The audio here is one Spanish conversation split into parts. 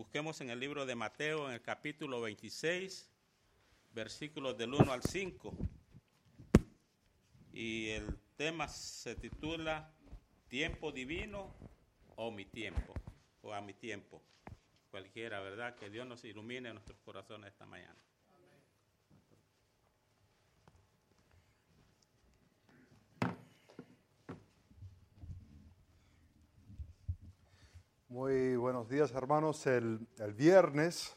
busquemos en el libro de Mateo, en el capítulo 26, versículos del 1 al 5. Y el tema se titula Tiempo divino o mi tiempo, o a mi tiempo. Cualquiera, ¿verdad? Que Dios nos ilumine nuestros corazones esta mañana. Muy buenos días, hermanos. El, viernes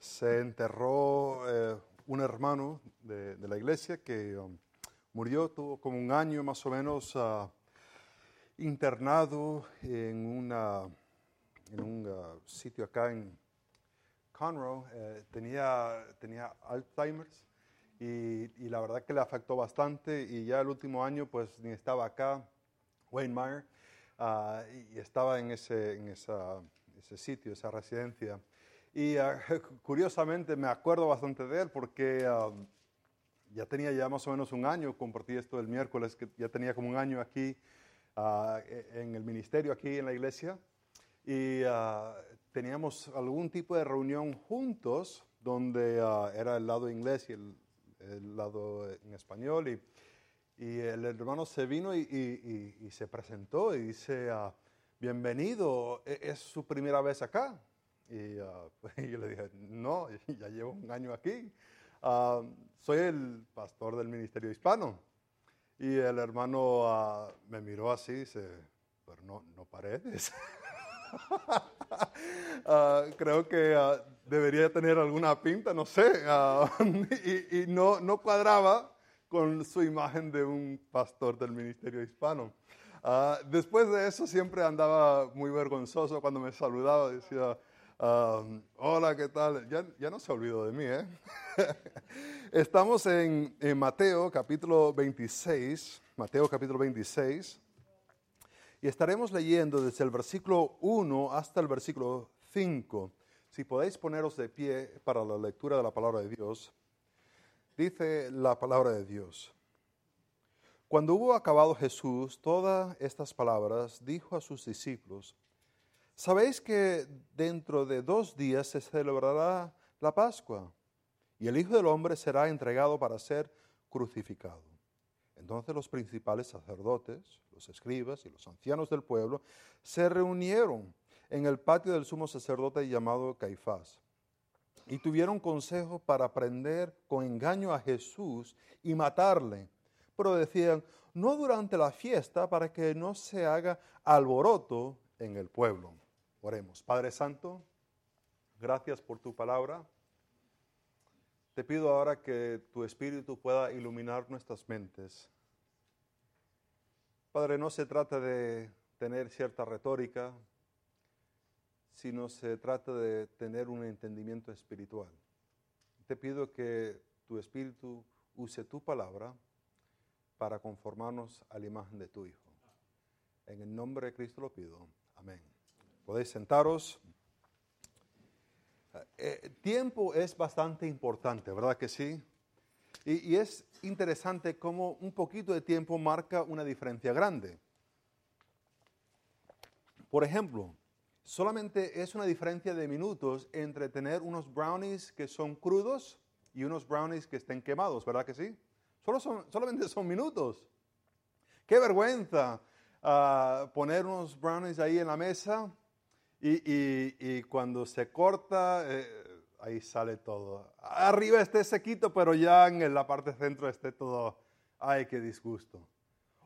se enterró eh, un hermano de, la iglesia que um, murió, tuvo como un año más o menos uh, internado en un uh, sitio acá en Conroe. Eh, tenía, tenía Alzheimer's y, y, la verdad que le afectó bastante y ya el último año pues ni estaba acá, Wayne Meyer. Uh, y estaba en, ese, en esa, ese sitio, esa residencia. Y uh, curiosamente me acuerdo bastante de él porque uh, ya tenía ya más o menos un año, compartí esto el miércoles, que ya tenía como un año aquí en el ministerio, aquí en la iglesia. Y teníamos algún tipo de reunión juntos donde era el lado inglés y el, el lado en español. Y, y el hermano se vino y, y, y se presentó y dice, uh, bienvenido, ¿es su primera vez acá? Y, uh, y, yo le dije, no, ya llevo un año aquí. Uh, soy el pastor del Ministerio Hispano. Y el hermano me miró así y dice, pero no, no paredes. creo que debería tener alguna pinta, no sé. y, no, no cuadraba con su imagen de un pastor del ministerio hispano. Uh, después de eso siempre andaba muy vergonzoso cuando me saludaba, decía, uh, hola, ¿qué tal? Ya, ya, no se olvidó de mí, ¿eh? Estamos en, en, Mateo capítulo 26, Mateo capítulo 26, y estaremos leyendo desde el versículo 1 hasta el versículo 5. Si podéis poneros de pie para la lectura de la palabra de Dios. Dice la palabra de Dios. Cuando hubo acabado Jesús todas estas palabras, dijo a sus discípulos, ¿sabéis que dentro de dos días se celebrará la Pascua? Y el Hijo del Hombre será entregado para ser crucificado. Entonces los principales sacerdotes, los escribas y los ancianos del pueblo se reunieron en el patio del sumo sacerdote llamado Caifás y tuvieron consejo para prender con engaño a Jesús y matarle. Pero decían, no durante la fiesta para que no se haga alboroto en el pueblo. Oremos. Padre Santo, gracias por tu palabra. Te pido ahora que tu Espíritu pueda iluminar nuestras mentes. Padre, no se trata de tener cierta retórica, sino se trata de tener un entendimiento espiritual. Te pido que tu Espíritu use tu palabra para conformarnos a la imagen de tu Hijo. En el nombre de Cristo lo pido. Amén. Podéis sentaros. Eh, tiempo es bastante importante, ¿verdad que sí? Y, y es interesante cómo un poquito de tiempo marca una diferencia grande. Por ejemplo, solamente es una diferencia de minutos entre tener unos brownies que son crudos y unos brownies que estén quemados, ¿verdad que sí? Solo son, solamente son minutos. Qué vergüenza uh, poner unos brownies ahí en la mesa y, cuando se corta, eh, ahí sale todo. Arriba esté sequito, pero ya en la parte centro esté todo, ay, qué disgusto.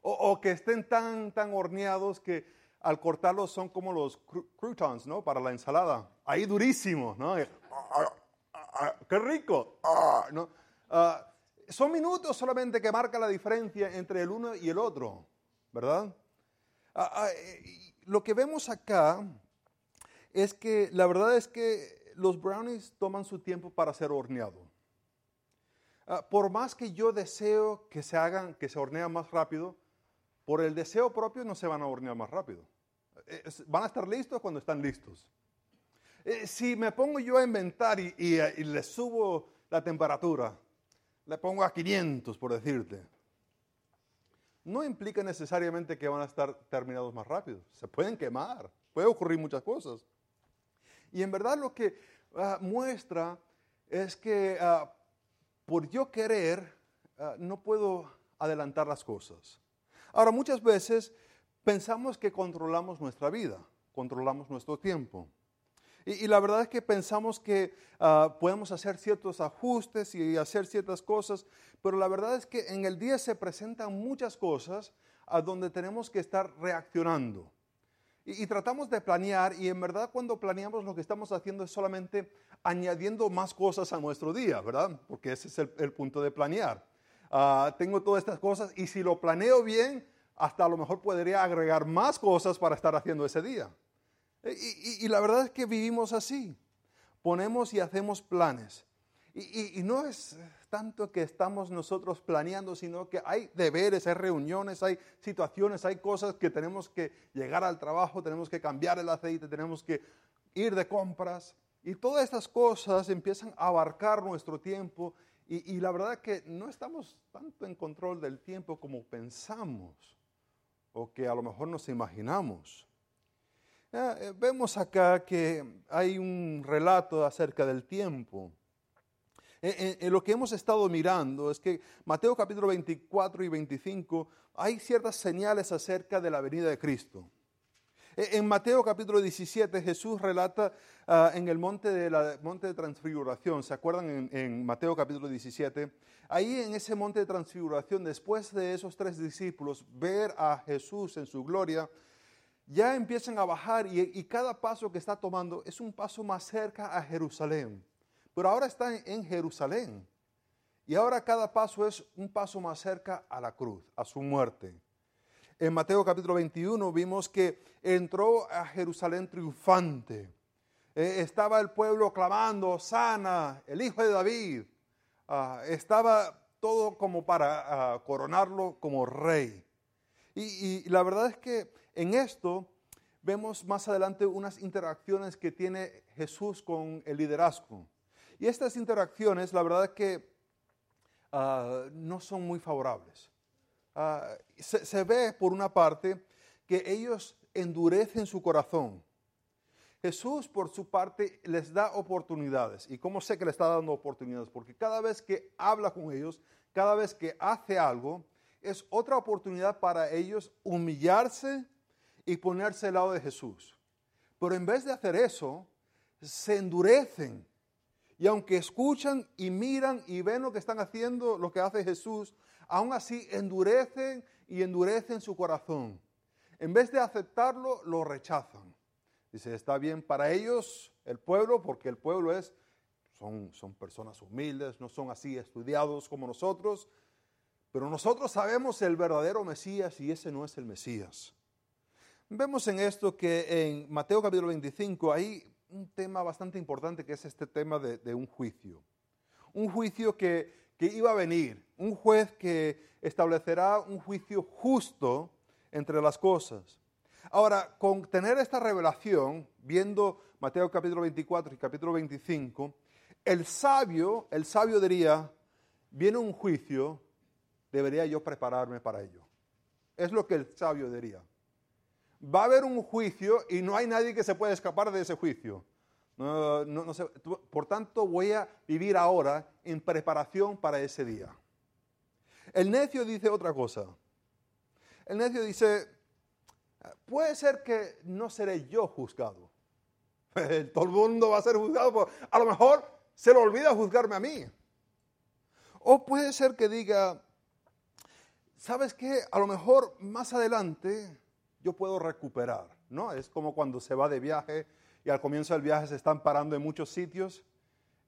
O, o que estén tan, tan horneados que al cortarlos son como los croutons, ¿no? Para la ensalada. Ahí durísimos, ¿no? ¡Qué rico! ¿no? Son minutos solamente que marca la diferencia entre el uno y el otro, ¿verdad? Lo que vemos acá es que la verdad es que los brownies toman su tiempo para ser horneados. por más que yo deseo que se hagan, que se hornean más rápido, por el deseo propio no se van a hornear más rápido. Van a estar listos cuando están listos. Si me pongo yo a inventar y, y, y le subo la temperatura, le pongo a 500 por decirte, no implica necesariamente que van a estar terminados más rápido. Se pueden quemar, puede ocurrir muchas cosas. Y en verdad lo que ah, muestra es que ah, por yo querer ah, no puedo adelantar las cosas. Ahora, muchas veces pensamos que controlamos nuestra vida, controlamos nuestro tiempo. Y, la verdad es que pensamos que podemos hacer ciertos ajustes y hacer ciertas cosas, pero la verdad es que en el día se presentan muchas cosas a donde tenemos que estar reaccionando. Y, tratamos de planear y en verdad cuando planeamos lo que estamos haciendo es solamente añadiendo más cosas a nuestro día, ¿verdad? Porque ese es el, punto de planear. Ah, tengo todas estas cosas y si lo planeo bien, hasta a lo mejor podría agregar más cosas para estar haciendo ese día. Y, la verdad es que vivimos así. Ponemos y hacemos planes. Y, no es tanto que estamos nosotros planeando, sino que hay deberes, hay reuniones, hay situaciones, hay cosas que tenemos que llegar al trabajo, tenemos que cambiar el aceite, tenemos que ir de compras. Y todas estas cosas empiezan a abarcar nuestro tiempo y, la verdad es que no estamos tanto en control del tiempo como pensamos o que a lo mejor nos imaginamos. Eh, vemos acá que hay un relato acerca del tiempo. En, lo que hemos estado mirando es que Mateo capítulo 24 y 25 hay ciertas señales acerca de la venida de Cristo. En Mateo capítulo 17 Jesús relata ah, en el monte de, la, monte de transfiguración, ¿se acuerdan en, en, Mateo capítulo 17? Ahí en ese monte de transfiguración, después de esos tres discípulos ver a Jesús en su gloria, ya empiezan a bajar y, cada paso que está tomando es un paso más cerca a Jerusalén pero ahora está en Jerusalén. Y ahora cada paso es un paso más cerca a la cruz, a su muerte. En Mateo capítulo 21 vimos que entró a Jerusalén triunfante. Eh, estaba el pueblo clamando, sana, el hijo de David. Ah, estaba todo como para ah, coronarlo como rey. y la verdad es que en esto vemos más adelante unas interacciones que tiene Jesús con el liderazgo. Y estas interacciones, la verdad es que ah, no son muy favorables. Ah, se, ve, por una parte, que ellos endurecen su corazón. Jesús, por su parte, les da oportunidades. ¿Y cómo sé que les está dando oportunidades? Porque cada vez que habla con ellos, cada vez que hace algo, es otra oportunidad para ellos humillarse y ponerse al lado de Jesús. Pero en vez de hacer eso, se endurecen y aunque escuchan y miran y ven lo que están haciendo, lo que hace Jesús, aún así endurecen y endurecen su corazón. En vez de aceptarlo, lo rechazan. Dice, está bien para ellos, el pueblo, porque el pueblo es, son, son personas humildes, no son así estudiados como nosotros, pero nosotros sabemos el verdadero Mesías y ese no es el Mesías. Vemos en esto que en Mateo capítulo 25, ahí un tema bastante importante que es este tema de, un juicio. Un juicio que, iba a venir, un juez que establecerá un juicio justo entre las cosas. Ahora, con tener esta revelación, viendo Mateo capítulo 24 y capítulo 25, el sabio, el sabio diría, viene un juicio, debería yo prepararme para ello. Es lo que el sabio diría va a haber un juicio y no hay nadie que se pueda escapar de ese juicio. Por tanto, voy a vivir ahora en preparación para ese día. El necio dice otra cosa. El necio dice, puede ser que no seré yo juzgado. Todo el mundo va a ser juzgado. a lo mejor se le olvida juzgarme a mí. O puede ser que diga, ¿sabes qué? A lo mejor más adelante yo puedo recuperar, ¿no? Es como cuando se va de viaje y al comienzo del viaje se están parando en muchos sitios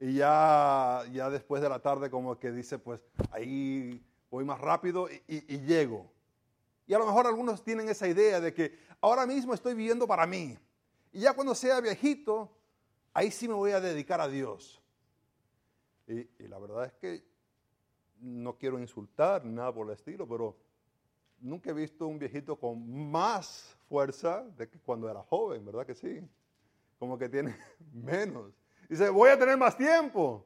y ya, ya después de la tarde como que dice, pues ahí voy más rápido y, llego. Y a lo mejor algunos tienen esa idea de que ahora mismo estoy viviendo para mí. Y ya cuando sea viejito, ahí sí me voy a dedicar a Dios. Y, y, la verdad es que no quiero insultar, nada por el estilo, pero nunca he visto un viejito con más fuerza de que cuando era joven, ¿verdad que sí? Como que tiene menos. Dice, voy a tener más tiempo.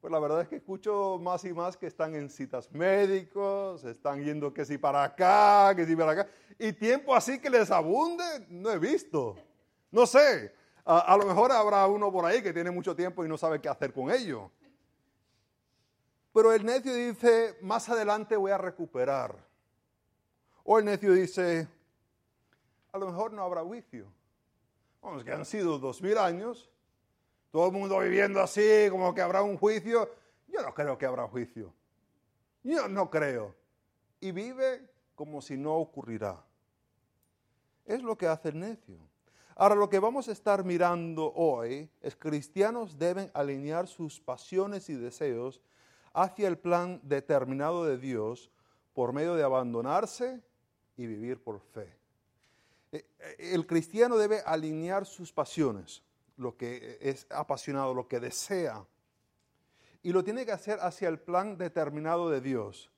Pues la verdad es que escucho más y más que están en citas médicos, están yendo que si para acá, que si para acá. Y tiempo así que les abunde, no he visto. No sé. A, a lo mejor habrá uno por ahí que tiene mucho tiempo y no sabe qué hacer con ello. Pero el necio dice, más adelante voy a recuperar. O el necio dice, a lo mejor no habrá juicio. Vamos, que han sido dos mil años, todo el mundo viviendo así, como que habrá un juicio. Yo no creo que habrá juicio. Yo no creo. Y vive como si no ocurrirá. Es lo que hace el necio. Ahora, lo que vamos a estar mirando hoy es cristianos deben alinear sus pasiones y deseos hacia el plan determinado de Dios por medio de abandonarse y vivir por fe. Eh, eh, el cristiano debe alinear sus pasiones, lo que es apasionado, lo que desea, y lo tiene que hacer hacia el plan determinado de Dios.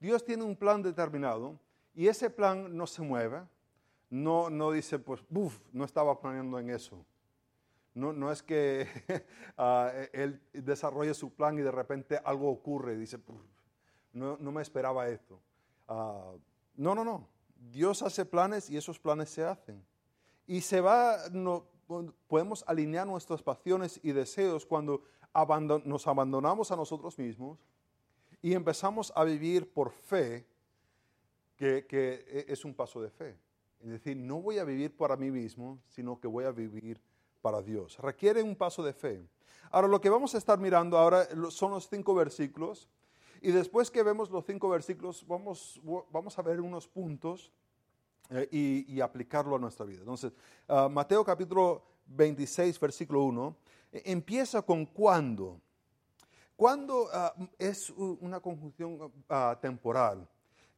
Dios tiene un plan determinado y ese plan no se mueve, no, no dice, pues, uff, no estaba planeando en eso. No, no es que ah, él desarrolle su plan y de repente algo ocurre y dice, no, no me esperaba esto. Ah, no, no, no. Dios hace planes y esos planes se hacen. Y se va, no, podemos alinear nuestras pasiones y deseos cuando nos abandonamos a nosotros mismos y empezamos a vivir por fe, que, que e, es un paso de fe. Es decir, no voy a vivir para mí mismo, sino que voy a vivir para Dios. Requiere un paso de fe. Ahora, lo que vamos a estar mirando ahora son los cinco versículos. Y después que vemos los cinco versículos, vamos, vamos a ver unos puntos eh, y, aplicarlo a nuestra vida. Entonces, ah, Mateo capítulo 26, versículo 1, e, empieza con cuándo. Cuándo ah, es una conjunción ah, temporal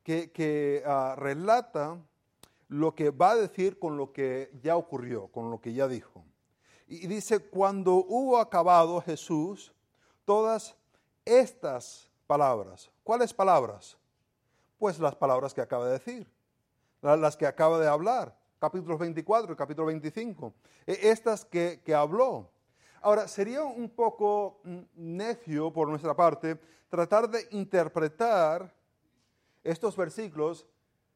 que, que relata lo que va a decir con lo que ya ocurrió, con lo que ya dijo. Y dice, cuando hubo acabado Jesús todas estas ¿Cuáles palabras? Pues las palabras que acaba de decir, las que acaba de hablar, capítulos 24 y capítulo 25, e, estas que, habló. Ahora, sería un poco necio por nuestra parte tratar de interpretar estos versículos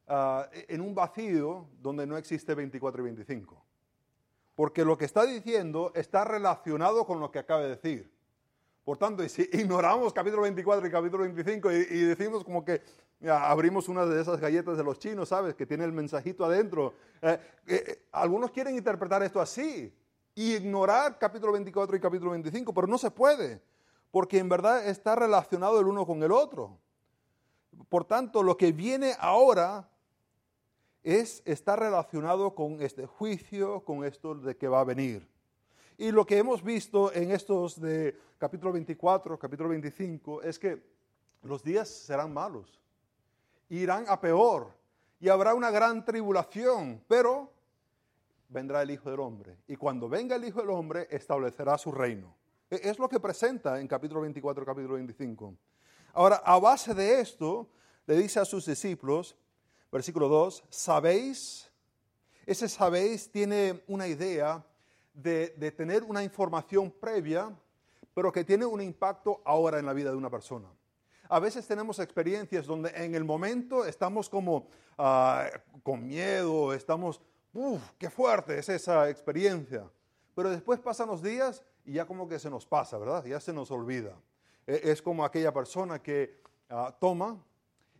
ah, en un vacío donde no existe 24 y 25 porque lo que está diciendo está relacionado con lo que acaba de decir. Por tanto, si ignoramos capítulo 24 y capítulo 25 y, decimos como que abrimos una de esas galletas de los chinos, ¿sabes? Que tiene el mensajito adentro. Eh, eh, eh, algunos quieren interpretar esto así y ignorar capítulo 24 y capítulo 25, pero no se puede, porque en verdad está relacionado el uno con el otro. Por tanto, lo que viene ahora es, está relacionado con este juicio, con esto de que va a venir. Y lo que hemos visto en estos de capítulo 24, capítulo 25, es que los días serán malos, irán a peor y habrá una gran tribulación, pero vendrá el Hijo del Hombre. Y cuando venga el Hijo del Hombre, establecerá su reino. E, es lo que presenta en capítulo 24, capítulo 25. Ahora, a base de esto, le dice a sus discípulos, versículo 2, sabéis, ese sabéis tiene una idea de, tener una información previa, pero que tiene un impacto ahora en la vida de una persona. A veces tenemos experiencias donde en el momento estamos como ah, con miedo, estamos, uff, qué fuerte es esa experiencia. Pero después pasan los días y ya como que se nos pasa, ¿verdad? Ya se nos olvida. E, es como aquella persona que ah, toma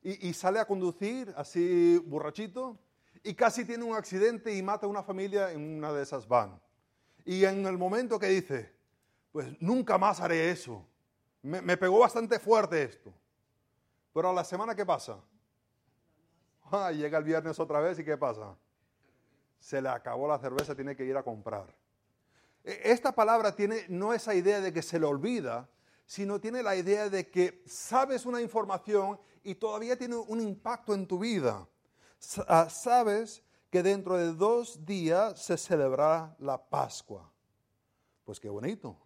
y, sale a conducir así borrachito y casi tiene un accidente y mata a una familia en una de esas van. Y en el momento que dice, pues nunca más haré eso, me, pegó bastante fuerte esto. Pero a la semana, ¿qué pasa? Ah, llega el viernes otra vez y ¿qué pasa? Se le acabó la cerveza, tiene que ir a comprar. E, esta palabra tiene no esa idea de que se le olvida, sino tiene la idea de que sabes una información y todavía tiene un impacto en tu vida. Ah, sabes que dentro de dos días se celebrará la Pascua. Pues qué bonito.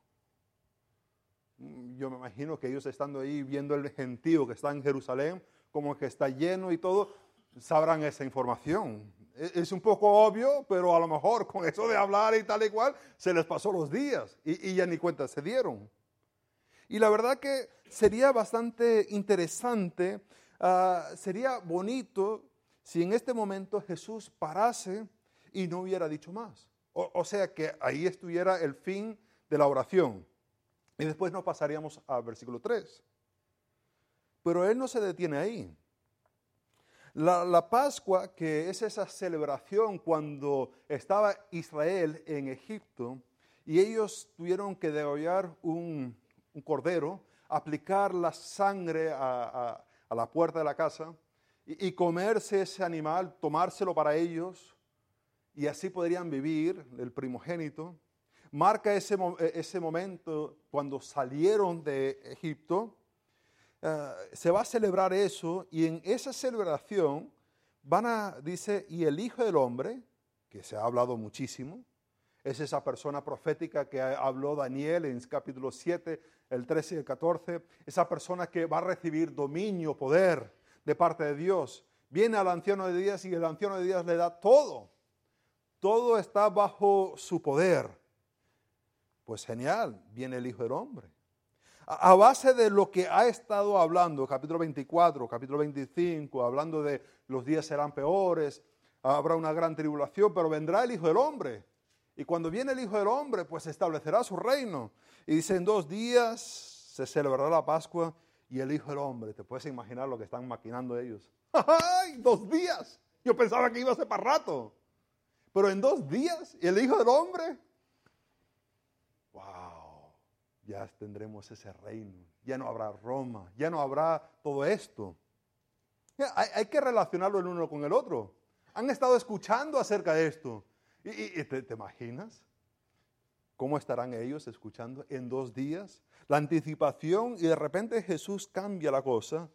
Yo me imagino que ellos estando ahí viendo el gentío que está en Jerusalén, como que está lleno y todo, sabrán esa información. E, es un poco obvio, pero a lo mejor con eso de hablar y tal y cual, se les pasó los días y, y ya ni cuenta se dieron. Y la verdad que sería bastante interesante, ah, sería bonito si en este momento Jesús parase y no hubiera dicho más. O, sea que ahí estuviera el fin de la oración. Y después nos pasaríamos al versículo 3. Pero él no se detiene ahí. La, Pascua, que es esa celebración cuando estaba Israel en Egipto y ellos tuvieron que degollar un, cordero, aplicar la sangre a, la puerta de la casa y, comerse ese animal, tomárselo para ellos y así podrían vivir el primogénito. Marca ese, ese momento cuando salieron de Egipto eh, se va a celebrar eso y en esa celebración van a, dice, y el Hijo del Hombre, que se ha hablado muchísimo, es esa persona profética que habló Daniel en capítulo 7, el 13 y el 14, esa persona que va a recibir dominio, poder de parte de Dios. Viene al anciano de días y el anciano de días le da todo. Todo está bajo su poder. Pues genial, viene el Hijo del Hombre a base de lo que ha estado hablando, capítulo 24, capítulo 25, hablando de los días serán peores, habrá una gran tribulación, pero vendrá el Hijo del Hombre. Y cuando viene el Hijo del Hombre, pues establecerá su reino. Y dice, en dos días se celebrará la Pascua y el Hijo del Hombre. ¿Te puedes imaginar lo que están maquinando ellos? ¡Ay! Dos días. Yo pensaba que iba a ser para rato. Pero en dos días, ¿y el Hijo del Hombre? ¡Wow! ya tendremos ese reino, ya no habrá Roma, ya no habrá todo esto. Hay, que relacionarlo el uno con el otro. Han estado escuchando acerca de esto. ¿Y, te, te, imaginas? ¿Cómo estarán ellos escuchando en dos días? La anticipación y de repente Jesús cambia la cosa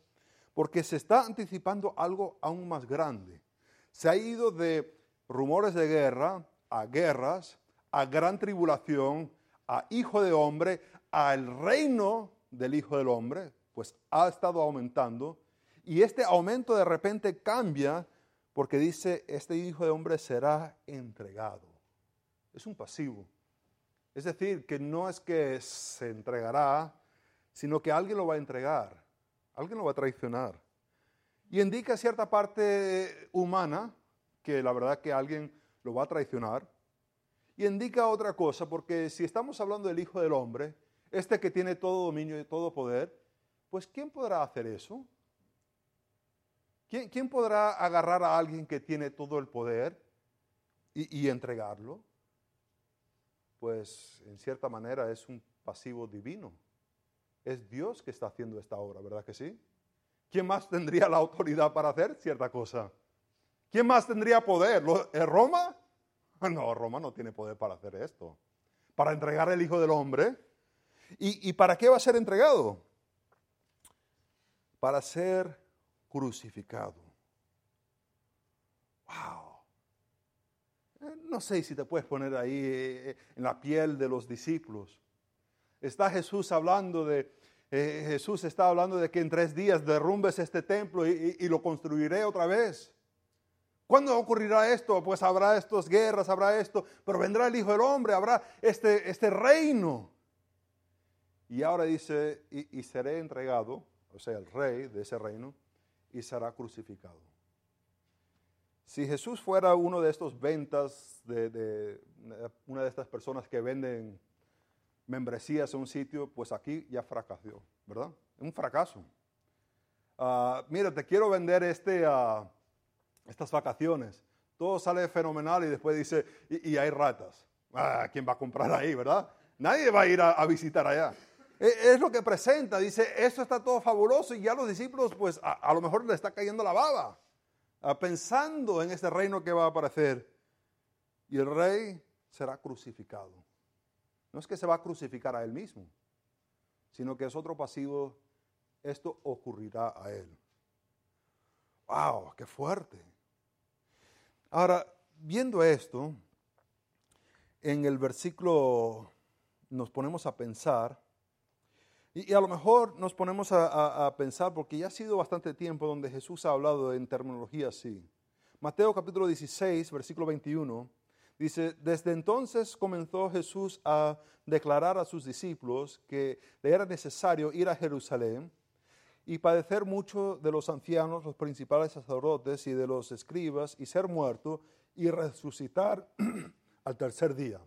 porque se está anticipando algo aún más grande. Se ha ido de rumores de guerra a guerras, a gran tribulación, a hijo de hombre, al reino del Hijo del Hombre, pues ha estado aumentando. Y este aumento de repente cambia porque dice, este Hijo de Hombre será entregado. Es un pasivo. Es decir, que no es que se entregará, sino que alguien lo va a entregar, alguien lo va a traicionar. Y indica cierta parte humana, que la verdad que alguien lo va a traicionar. Y indica otra cosa, porque si estamos hablando del Hijo del Hombre, este que tiene todo dominio y todo poder, pues ¿quién podrá hacer eso? ¿Quién, podrá agarrar a alguien que tiene todo el poder y, y entregarlo? Pues en cierta manera es un pasivo divino. Es Dios que está haciendo esta obra, ¿verdad que sí? ¿Quién más tendría la autoridad para hacer cierta cosa? ¿Quién más tendría poder? ¿Es ¿Roma? No, Roma no tiene poder para hacer esto. Para entregar el Hijo del Hombre, ¿Y, para qué va a ser entregado? Para ser crucificado. ¡Wow! Eh, no sé si te puedes poner ahí eh, eh, en la piel de los discípulos. Está Jesús hablando de, Jesús está hablando de que en tres días derrumbes este templo y, y, lo construiré otra vez. ¿Cuándo ocurrirá esto? Pues habrá estas guerras, habrá esto, pero vendrá el Hijo del Hombre, habrá este, este reino. Y ahora dice, y, seré entregado, o sea, el rey de ese reino, y será crucificado. Si Jesús fuera uno de estos ventas, de, una de estas personas que venden membresías a un sitio, pues aquí ya fracasó, ¿verdad? Un fracaso. Uh, mira, te quiero vender este, uh, estas vacaciones. Todo sale fenomenal y después dice, y, hay ratas. Ah, ¿Quién va a comprar ahí, verdad? Nadie va a ir a visitar allá. E, es lo que presenta, dice, esto está todo fabuloso y ya los discípulos pues a, lo mejor le está cayendo la baba, ah, pensando en ese reino que va a aparecer. Y el rey será crucificado. No es que se va a crucificar a él mismo, sino que es otro pasivo, esto ocurrirá a él. ¡Wow! ¡Qué fuerte! Ahora, viendo esto, en el versículo nos ponemos a pensar, y, a lo mejor nos ponemos a, pensar, porque ya ha sido bastante tiempo donde Jesús ha hablado en terminología así. Mateo capítulo 16, versículo 21, dice, desde entonces comenzó Jesús a declarar a sus discípulos que le era necesario ir a Jerusalén y padecer mucho de los ancianos, los principales sacerdotes y de los escribas y ser muerto y resucitar al tercer día.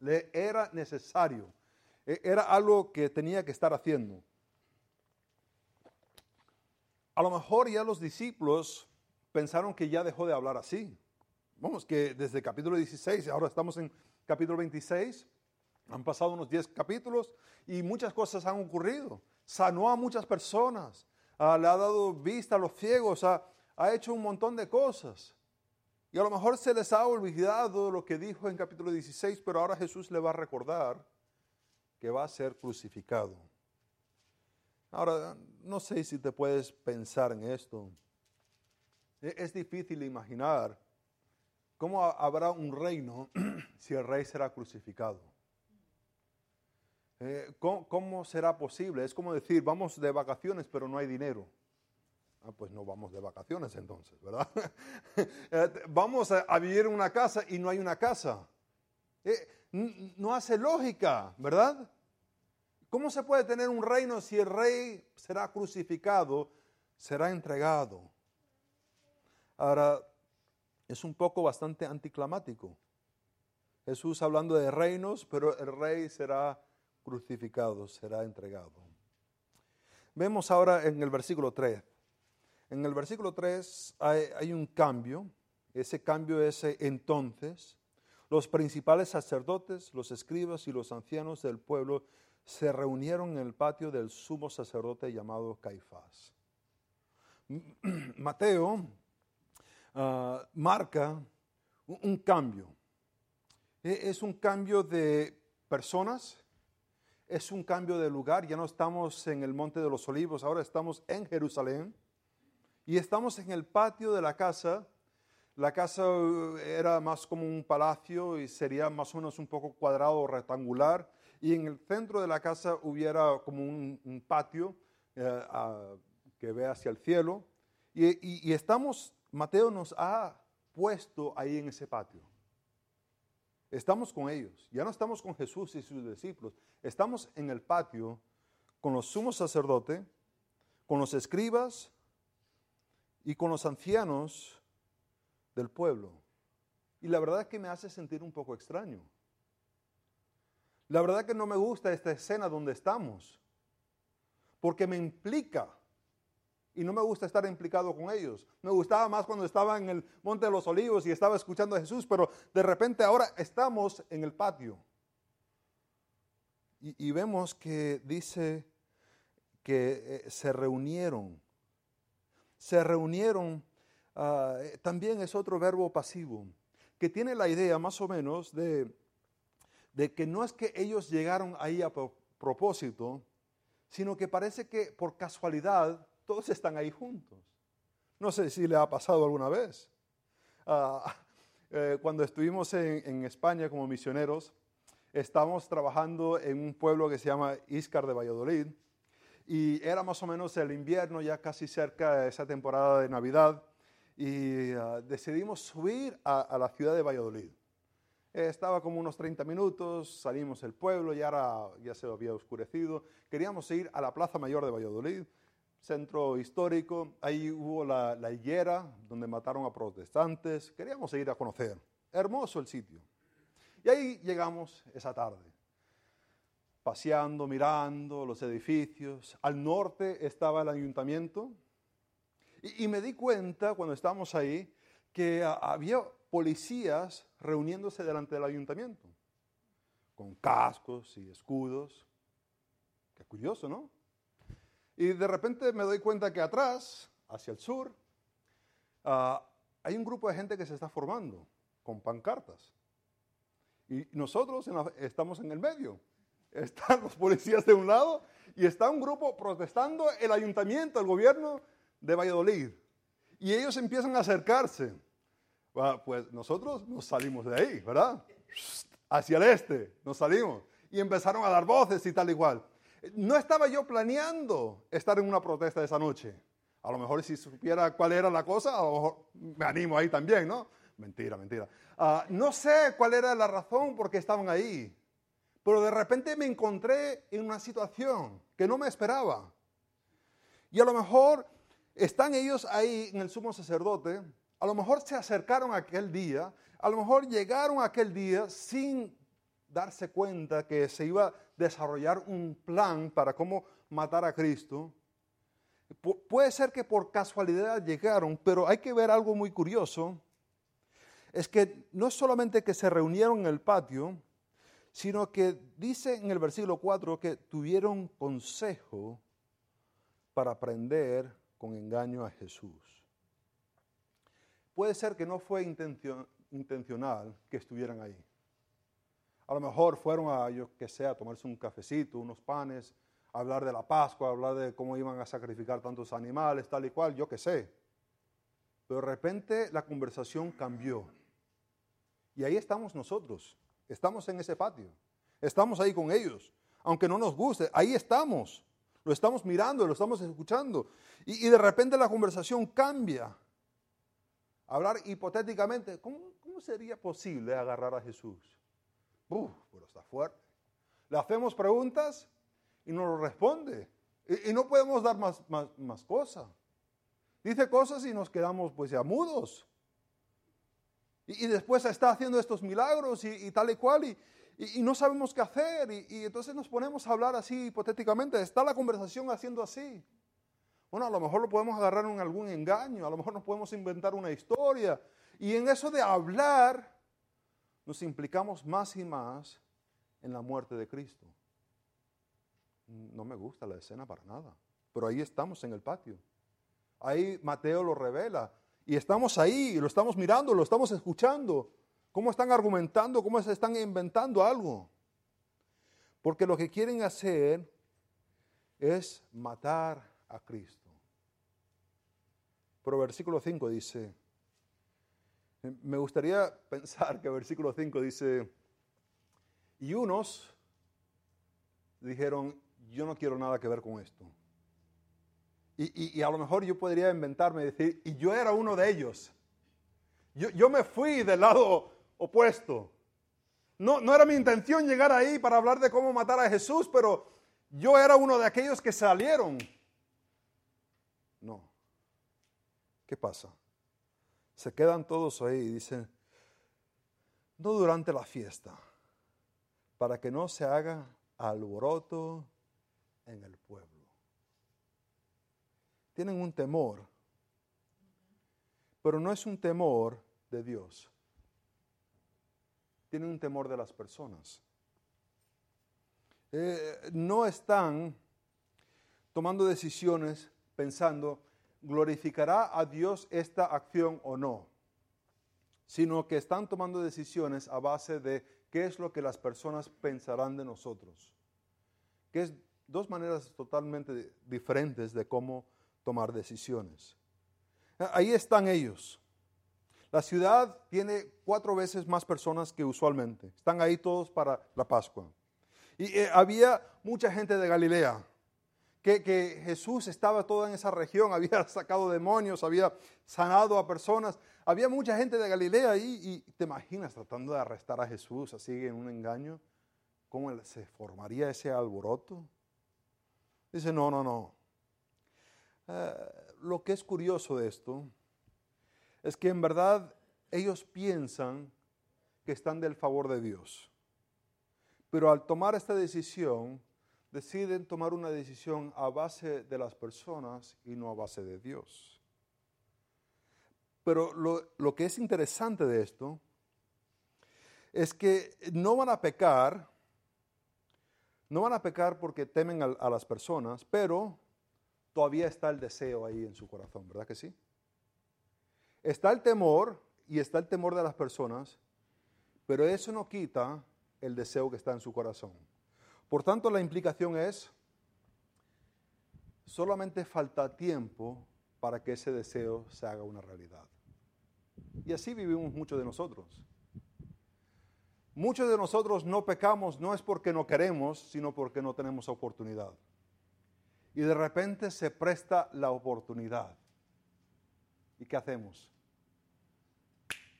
Le era necesario. E, era algo que tenía que estar haciendo. A lo mejor ya los discípulos pensaron que ya dejó de hablar así. Vamos, que desde capítulo 16, ahora estamos en capítulo 26, han pasado unos 10 capítulos y muchas cosas han ocurrido. Sanó a muchas personas, ah, le ha dado vista a los ciegos, ha hecho un montón de cosas. Y a lo mejor se les ha olvidado lo que dijo en capítulo 16, pero ahora Jesús le va a recordar que va a ser crucificado. Ahora, no sé si te puedes pensar en esto. E-, es difícil imaginar cómo habrá un reino si el rey será crucificado. Eh, ¿cómo, será posible? Es como decir, vamos de vacaciones, pero no hay dinero. Ah, pues no vamos de vacaciones entonces, ¿verdad? Eh, vamos a, vivir en una casa y no hay una casa. Eh, no hace lógica, ¿verdad? ¿Cómo se puede tener un reino si el rey será crucificado, será entregado? Ahora, es un poco bastante anticlamático. Jesús hablando de reinos, pero el rey será crucificado, será entregado. Vemos ahora en el versículo 3. En el versículo 3 hay, un cambio. Ese cambio es eh, entonces. Los principales sacerdotes, los escribas y los ancianos del pueblo se reunieron en el patio del sumo sacerdote llamado Caifás. Mateo ah, marca un cambio. E, es un cambio de personas, es un cambio de lugar. Ya no estamos en el Monte de los Olivos, ahora estamos en Jerusalén. Y estamos en el patio de la casa. La casa eh, era más como un palacio y sería más o menos un poco cuadrado o rectangular. Y en el centro de la casa hubiera como un, patio eh, que ve hacia el cielo. Y, y estamos, Mateo nos ha puesto ahí en ese patio. Estamos con ellos. Ya no estamos con Jesús y sus discípulos. Estamos en el patio con los sumos sacerdotes, con los escribas, y con los ancianos del pueblo. Y la verdad es que me hace sentir un poco extraño. La verdad es que no me gusta esta escena donde estamos, porque me implica y no me gusta estar implicado con ellos. Me gustaba más cuando estaba en el Monte de los Olivos y estaba escuchando a Jesús, pero de repente ahora estamos en el patio. Y, vemos que dice que eh, se reunieron se reunieron, ah, también es otro verbo pasivo, que tiene la idea más o menos de, que no es que ellos llegaron ahí a propósito, sino que parece que por casualidad todos están ahí juntos. No sé si le ha pasado alguna vez. Ah, eh, cuando estuvimos en, en, España como misioneros, estábamos trabajando en un pueblo que se llama Iscar de Valladolid, y era más o menos el invierno, ya casi cerca de esa temporada de Navidad, y ah, decidimos subir a, la ciudad de Valladolid. estaba como unos 30 minutos, salimos del pueblo, ya, era, ya se había oscurecido, queríamos ir a la Plaza Mayor de Valladolid, centro histórico, ahí hubo la, la higuera donde mataron a protestantes, queríamos ir a conocer, hermoso el sitio. Y ahí llegamos esa tarde paseando, mirando los edificios. Al norte estaba el ayuntamiento. Y, me di cuenta cuando estábamos ahí que había policías reuniéndose delante del ayuntamiento, con cascos y escudos. Qué curioso, ¿no? Y de repente me doy cuenta que atrás, hacia el sur, ah, hay un grupo de gente que se está formando con pancartas. Y nosotros estamos en el medio están los policías de un lado y está un grupo protestando el ayuntamiento, el gobierno de Valladolid. Y ellos empiezan a acercarse. pues nosotros nos salimos de ahí, ¿verdad? Hacia el este, nos salimos. Y empezaron a dar voces y tal y cual. No estaba yo planeando estar en una protesta esa noche. A lo mejor si supiera cuál era la cosa, a lo mejor me animo ahí también, ¿no? Mentira, mentira. Ah, no sé cuál era la razón por qué estaban ahí. Pero de repente me encontré en una situación que no me esperaba. Y a lo mejor están ellos ahí en el sumo sacerdote A lo mejor se acercaron aquel día, a lo mejor llegaron aquel día sin darse cuenta que se iba a desarrollar un plan para cómo matar a Cristo. puede ser que por casualidad llegaron, pero hay que ver algo muy curioso. Es que no solamente que se reunieron en el patio, sino que dice en el versículo 4 que tuvieron consejo para prender con engaño a Jesús. Puede ser que no fue intencional que estuvieran ahí. A lo mejor fueron a, yo que sé, a tomarse un cafecito, unos panes, hablar de la Pascua, hablar de cómo iban a sacrificar tantos animales, tal y cual, yo que sé. Pero de repente la conversación cambió. Y ahí estamos nosotros. Estamos en ese patio. Estamos ahí con ellos. Aunque no nos guste, ahí estamos. Lo estamos mirando, lo estamos escuchando. Y, de repente la conversación cambia. Hablar hipotéticamente, ¿cómo, ¿cómo, sería posible agarrar a Jesús? Uf, pero está fuerte. Le hacemos preguntas y no lo responde. Y, no podemos dar más, más, más cosas. Dice cosas y nos quedamos pues ya mudos. Y, después está haciendo estos milagros y, tal y cual, y, no sabemos qué hacer. Y, entonces nos ponemos a hablar así hipotéticamente. Está la conversación haciendo así. Bueno, a lo mejor lo podemos agarrar en algún engaño, a lo mejor nos podemos inventar una historia. Y en eso de hablar, nos implicamos más y más en la muerte de Cristo. No me gusta la escena para nada, pero ahí estamos en el patio. Ahí Mateo lo revela. Y estamos ahí, lo estamos mirando, lo estamos escuchando. ¿Cómo están argumentando? ¿Cómo se están inventando algo? Porque lo que quieren hacer es matar a Cristo. Pero versículo 5 dice, me gustaría pensar que versículo 5 dice, y unos dijeron, yo no quiero nada que ver con esto. Y, a lo mejor yo podría inventarme y decir, y yo era uno de ellos. Yo, yo me fui del lado opuesto. No, no era mi intención llegar ahí para hablar de cómo matar a Jesús, pero yo era uno de aquellos que salieron. No. ¿Qué pasa? Se quedan todos ahí y dicen, no durante la fiesta, para que no se haga alboroto en el pueblo tienen un temor, pero no es un temor de Dios. Tienen un temor de las personas. Eh, no están tomando decisiones pensando, ¿glorificará a Dios esta acción o no? Sino que están tomando decisiones a base de qué es lo que las personas pensarán de nosotros. Que es dos maneras totalmente diferentes de cómo tomar decisiones. Ahí están ellos. La ciudad tiene cuatro veces más personas que usualmente. Están ahí todos para la Pascua. Y eh, había mucha gente de Galilea, que, Jesús estaba toda en esa región, había sacado demonios, había sanado a personas. Había mucha gente de Galilea ahí y te imaginas tratando de arrestar a Jesús así en un engaño. ¿Cómo se formaría ese alboroto? Dice, no, no, no. Eh, lo que es curioso de esto es que en verdad ellos piensan que están del favor de Dios. Pero al tomar esta decisión, deciden tomar una decisión a base de las personas y no a base de Dios. Pero lo, que es interesante de esto es que no van a pecar, no van a pecar porque temen a las personas, pero todavía está el deseo ahí en su corazón, ¿verdad que sí? Está el temor y está el temor de las personas, pero eso no quita el deseo que está en su corazón. Por tanto, la implicación es, solamente falta tiempo para que ese deseo se haga una realidad. Y así vivimos muchos de nosotros. Muchos de nosotros no pecamos no es porque no queremos, sino porque no tenemos oportunidad y de repente se presta la oportunidad. ¿Y qué hacemos?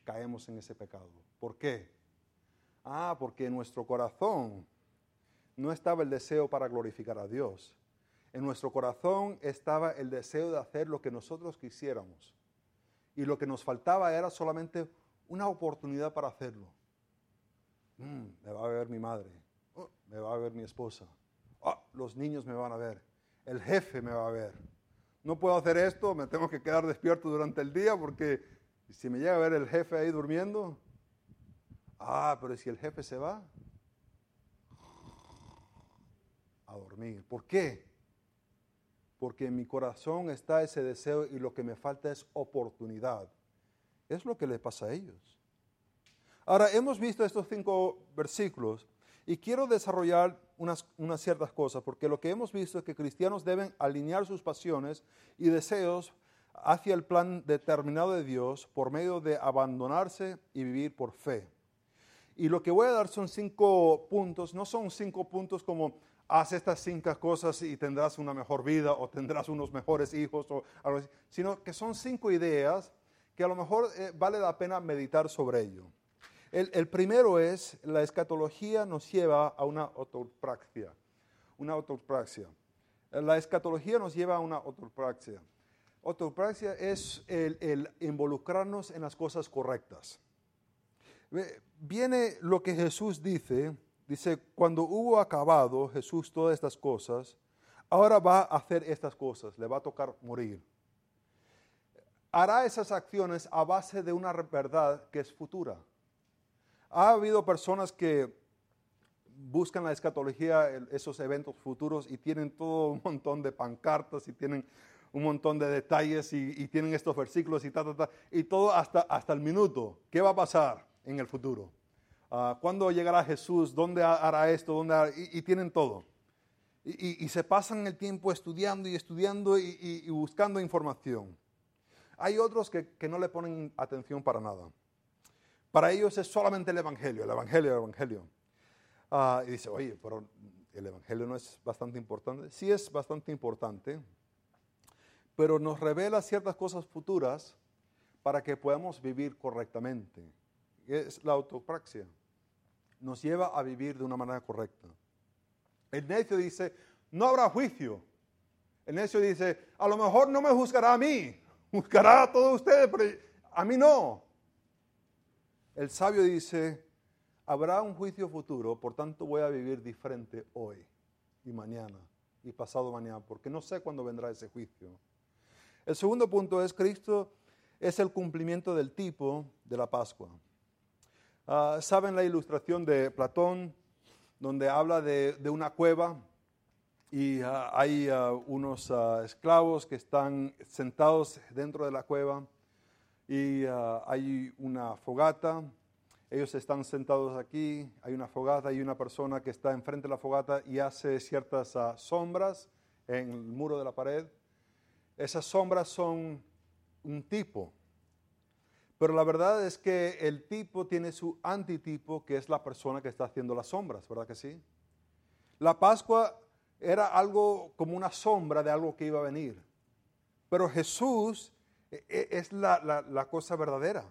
Caemos en ese pecado. ¿Por qué? Ah, porque en nuestro corazón no estaba el deseo para glorificar a Dios. En nuestro corazón estaba el deseo de hacer lo que nosotros quisiéramos. y lo que nos faltaba era solamente una oportunidad para hacerlo. Mm, me va a ver mi madre, oh, me va a ver mi esposa, oh, los niños me van a ver, el jefe me va a ver. No puedo hacer esto, me tengo que quedar despierto durante el día porque si me llega a ver el jefe ahí durmiendo, ah, pero si el jefe se va, a dormir. ¿Por qué? Porque en mi corazón está ese deseo y lo que me falta es oportunidad. Es lo que le pasa a ellos. Ahora, hemos visto estos cinco versículos y quiero desarrollar unas, unas, ciertas cosas, porque lo que hemos visto es que cristianos deben alinear sus pasiones y deseos hacia el plan determinado de Dios por medio de abandonarse y vivir por fe. Y lo que voy a dar son cinco puntos, no son cinco puntos como haz estas cinco cosas y tendrás una mejor vida o tendrás unos mejores hijos o sino que son cinco ideas que a lo mejor eh, vale la pena meditar sobre ello. El, primero es, la escatología nos lleva a una autopraxia. Una autopraxia. La escatología nos lleva a una autopraxia. Autopraxia es el, el involucrarnos en las cosas correctas. Viene lo que Jesús dice, dice, cuando hubo acabado Jesús todas estas cosas, ahora va a hacer estas cosas, le va a tocar morir hará esas acciones a base de una verdad que es futura. Ha habido personas que buscan la escatología, esos eventos futuros, y tienen todo un montón de pancartas y tienen un montón de detalles y, tienen estos versículos y ta, y todo hasta, hasta el minuto. ¿Qué va a pasar en el futuro? Uh, ¿Cuándo llegará Jesús? ¿Dónde hará esto? ¿Dónde Y, tienen todo. Y, se pasan el tiempo estudiando y estudiando y buscando información. Hay otros que, no le ponen atención para nada. Para ellos es solamente el Evangelio, el Evangelio, el Evangelio. Ah, y dice, oye, pero el Evangelio no es bastante importante. Sí es bastante importante, pero nos revela ciertas cosas futuras para que podamos vivir correctamente. Es la autopraxia. Nos lleva a vivir de una manera correcta. El necio dice, no habrá juicio. El necio dice, a lo mejor no me juzgará a mí, Buscará a todos ustedes, pero a mí no. El sabio dice, habrá un juicio futuro, por tanto voy a vivir diferente hoy y mañana y pasado mañana, porque no sé cuándo vendrá ese juicio. El segundo punto es, Cristo es el cumplimiento del tipo de la Pascua. Ah, ¿Saben la ilustración de Platón, donde habla de una cueva? y ah, hay ah, unos esclavos que están sentados dentro de la cueva y hay una fogata. Ellos están sentados aquí, hay una fogata, hay una persona que está enfrente de la fogata y hace ciertas sombras en el muro de la pared. Esas sombras son un tipo, pero la verdad es que el tipo tiene su antitipo, que es la persona que está haciendo las sombras, ¿verdad que sí? La Pascua era algo como una sombra de algo que iba a venir. Pero Jesús e, e, es la, cosa verdadera,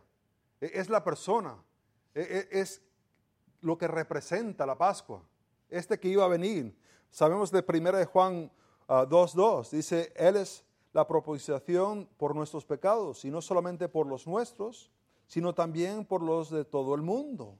e, es la persona, es lo que representa la Pascua, este que iba a venir. Sabemos de 1 de Juan 2.2, ah, dice, Él es la proposición por nuestros pecados, y no solamente por los nuestros, sino también por los de todo el mundo.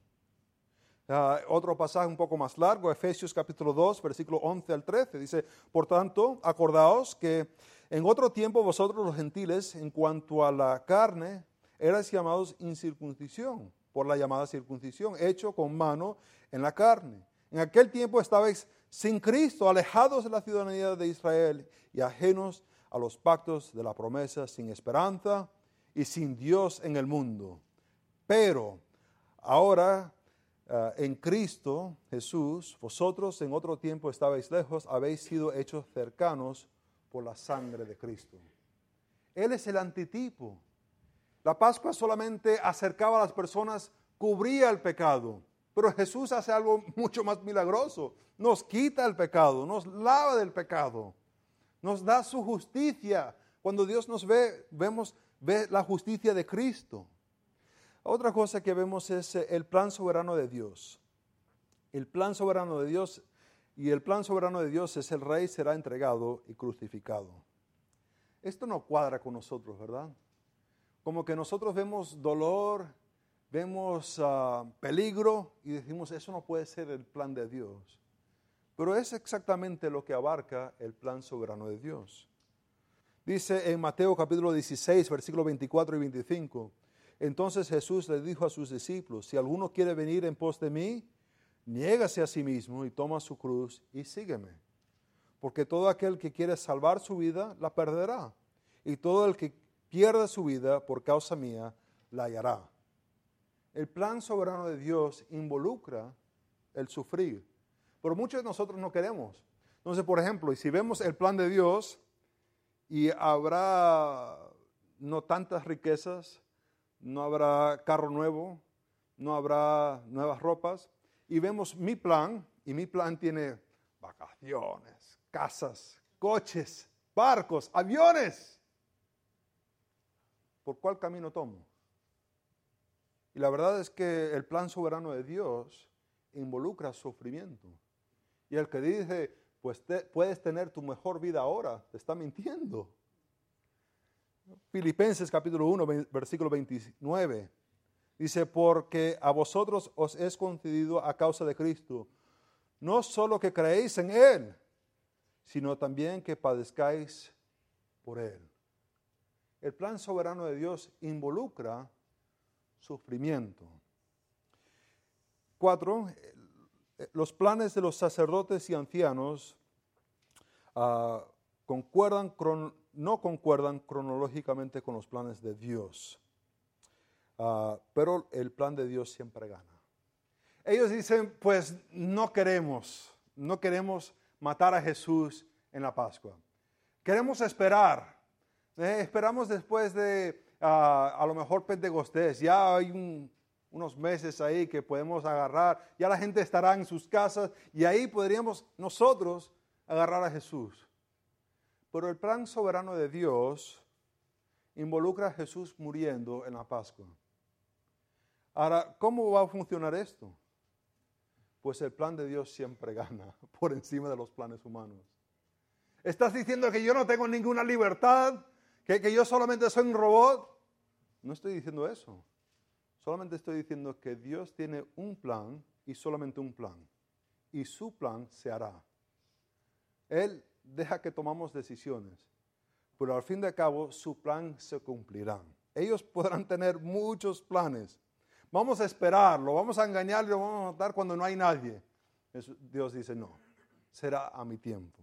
Ah, otro pasaje un poco más largo, Efesios capítulo 2, versículo 11 al 13, dice, por tanto, acordaos que en otro tiempo vosotros los gentiles, en cuanto a la carne, erais llamados incircuncisión, por la llamada circuncisión, hecho con mano en la carne. En aquel tiempo estabais sin Cristo, alejados de la ciudadanía de Israel y ajenos los pactos de la promesa, sin esperanza y sin Dios en el mundo. Pero ahora Ah, en Cristo Jesús, vosotros en otro tiempo estabais lejos, habéis sido hechos cercanos por la sangre de Cristo. Él es el antitipo. La Pascua solamente acercaba a las personas, cubría el pecado. Pero Jesús hace algo mucho más milagroso. Nos quita el pecado, nos lava del pecado, nos da su justicia. Cuando Dios nos ve, vemos ve la justicia de Cristo. Otra cosa que vemos es eh, el plan soberano de Dios. El plan soberano de Dios y el plan soberano de Dios es el rey será entregado y crucificado. Esto no cuadra con nosotros, ¿verdad? como que nosotros vemos dolor, vemos ah, peligro y decimos, eso no puede ser el plan de Dios. Pero es exactamente lo que abarca el plan soberano de Dios. Dice en Mateo capítulo 16, versículos 24 y 25, entonces Jesús le dijo a sus discípulos, si alguno quiere venir en pos de mí, niégase a sí mismo y toma su cruz y sígueme. Porque todo aquel que quiere salvar su vida, la perderá. Y todo el que pierda su vida por causa mía, la hallará. El plan soberano de Dios involucra el sufrir. Pero muchos de nosotros no queremos. Entonces, por ejemplo, si vemos el plan de Dios y habrá no tantas riquezas, no habrá carro nuevo, no habrá nuevas ropas, y vemos mi plan, y mi plan tiene vacaciones, casas, coches, barcos, aviones. ¿Por cuál camino tomo? Y la verdad es que el plan soberano de Dios involucra sufrimiento. Y el que dice, pues puedes tener tu mejor vida ahora, te está mintiendo. Filipenses capítulo 1, versículo 29. Dice, porque a vosotros os es concedido a causa de Cristo, no solo que creéis en Él, sino también que padezcáis por Él. El plan soberano de Dios involucra sufrimiento. Cuatro, los planes de los sacerdotes y ancianos ah, concuerdan, no concuerdan cronológicamente con los planes de Dios. Ah, pero el plan de Dios siempre gana. Ellos dicen, pues no queremos, no queremos matar a Jesús en la Pascua. Queremos esperar. Eh, esperamos después de ah, a lo mejor Pentecostés. Ya hay unos meses ahí que podemos agarrar. Ya la gente estará en sus casas y ahí podríamos nosotros agarrar a Jesús. Pero el plan soberano de Dios involucra a Jesús muriendo en la Pascua. Ahora, ¿cómo va a funcionar esto? Pues el plan de Dios siempre gana por encima de los planes humanos. ¿Estás diciendo que yo no tengo ninguna libertad? ¿Que, que yo solamente soy un robot? No estoy diciendo eso. Solamente estoy diciendo que Dios tiene un plan y solamente un plan. Y su plan se hará. Él deja que tomamos decisiones, pero al fin de cabo su plan se cumplirá. Ellos podrán tener muchos planes, Vamos a esperarlo, vamos a engañarlo, lo vamos a matar cuando no hay nadie. Dios dice, no, será a mi tiempo.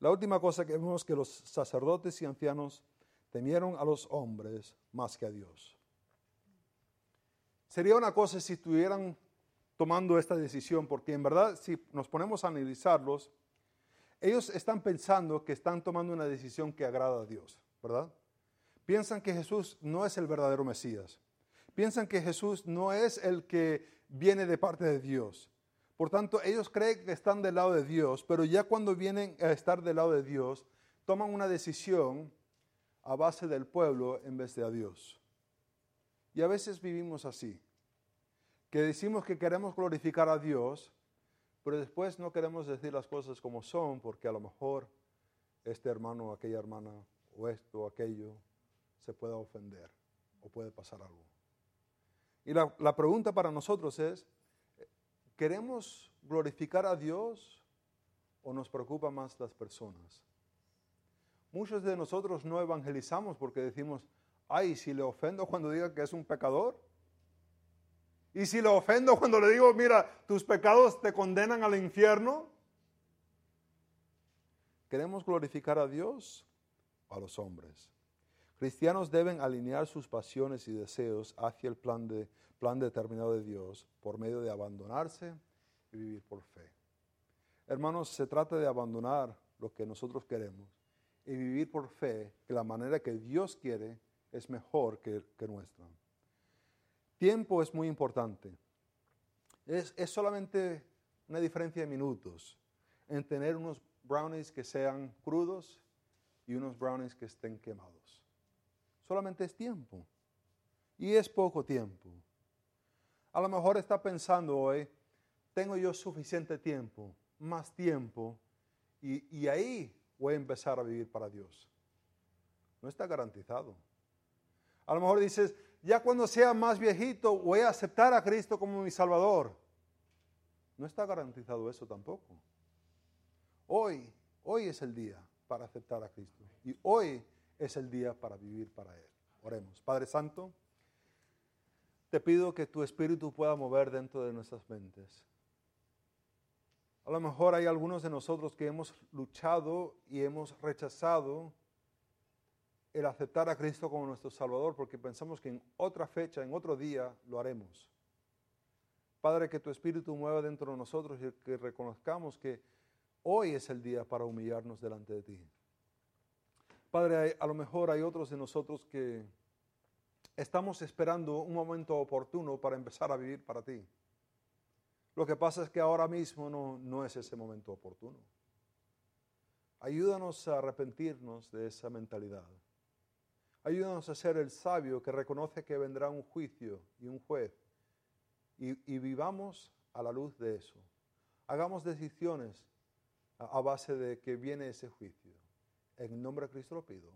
La última cosa que vemos es que los sacerdotes y ancianos temieron a los hombres más que a Dios. Sería una cosa si estuvieran tomando esta decisión, porque en verdad si nos ponemos a analizarlos, ellos están pensando que están tomando una decisión que agrada a Dios, ¿verdad? Piensan que Jesús no es el verdadero Mesías piensan que Jesús no es el que viene de parte de Dios. Por tanto, ellos creen que están del lado de Dios, pero ya cuando vienen a estar del lado de Dios, toman una decisión a base del pueblo en vez de a Dios. Y a veces vivimos así, que decimos que queremos glorificar a Dios, pero después no queremos decir las cosas como son, porque a lo mejor este hermano o aquella hermana, o esto o aquello, se pueda ofender o puede pasar algo. Y la, pregunta para nosotros es, ¿queremos glorificar a Dios o nos preocupan más las personas? Muchos de nosotros no evangelizamos porque decimos, ay, si le ofendo cuando diga que es un pecador. Y si le ofendo cuando le digo, mira, tus pecados te condenan al infierno. ¿Queremos glorificar a Dios o a los hombres? Cristianos deben alinear sus pasiones y deseos hacia el plan, de, plan determinado de Dios por medio de abandonarse y vivir por fe. Hermanos, se trata de abandonar lo que nosotros queremos y vivir por fe, que la manera que Dios quiere es mejor que, que nuestra. Tiempo es muy importante. Es, es solamente una diferencia de minutos en tener unos brownies que sean crudos y unos brownies que estén quemados solamente es tiempo. Y es poco tiempo. A lo mejor está pensando hoy, tengo yo suficiente tiempo, más tiempo, y, ahí voy a empezar a vivir para Dios. No está garantizado. A lo mejor dices, ya cuando sea más viejito voy a aceptar a Cristo como mi Salvador. No está garantizado eso tampoco. Hoy, hoy es el día para aceptar a Cristo. Y hoy es el día para vivir para Él. Oremos. Padre Santo, te pido que tu Espíritu pueda mover dentro de nuestras mentes. A lo mejor hay algunos de nosotros que hemos luchado y hemos rechazado el aceptar a Cristo como nuestro Salvador porque pensamos que en otra fecha, en otro día, lo haremos. Padre, que tu Espíritu mueva dentro de nosotros y que reconozcamos que hoy es el día para humillarnos delante de ti. Padre, a lo mejor hay otros de nosotros que estamos esperando un momento oportuno para empezar a vivir para ti. Lo que pasa es que ahora mismo no, es ese momento oportuno. Ayúdanos a arrepentirnos de esa mentalidad. Ayúdanos a ser el sabio que reconoce que vendrá un juicio y un juez. Y, vivamos a la luz de eso. Hagamos decisiones a, base de que viene ese juicio. En nombre de Cristo lo pido.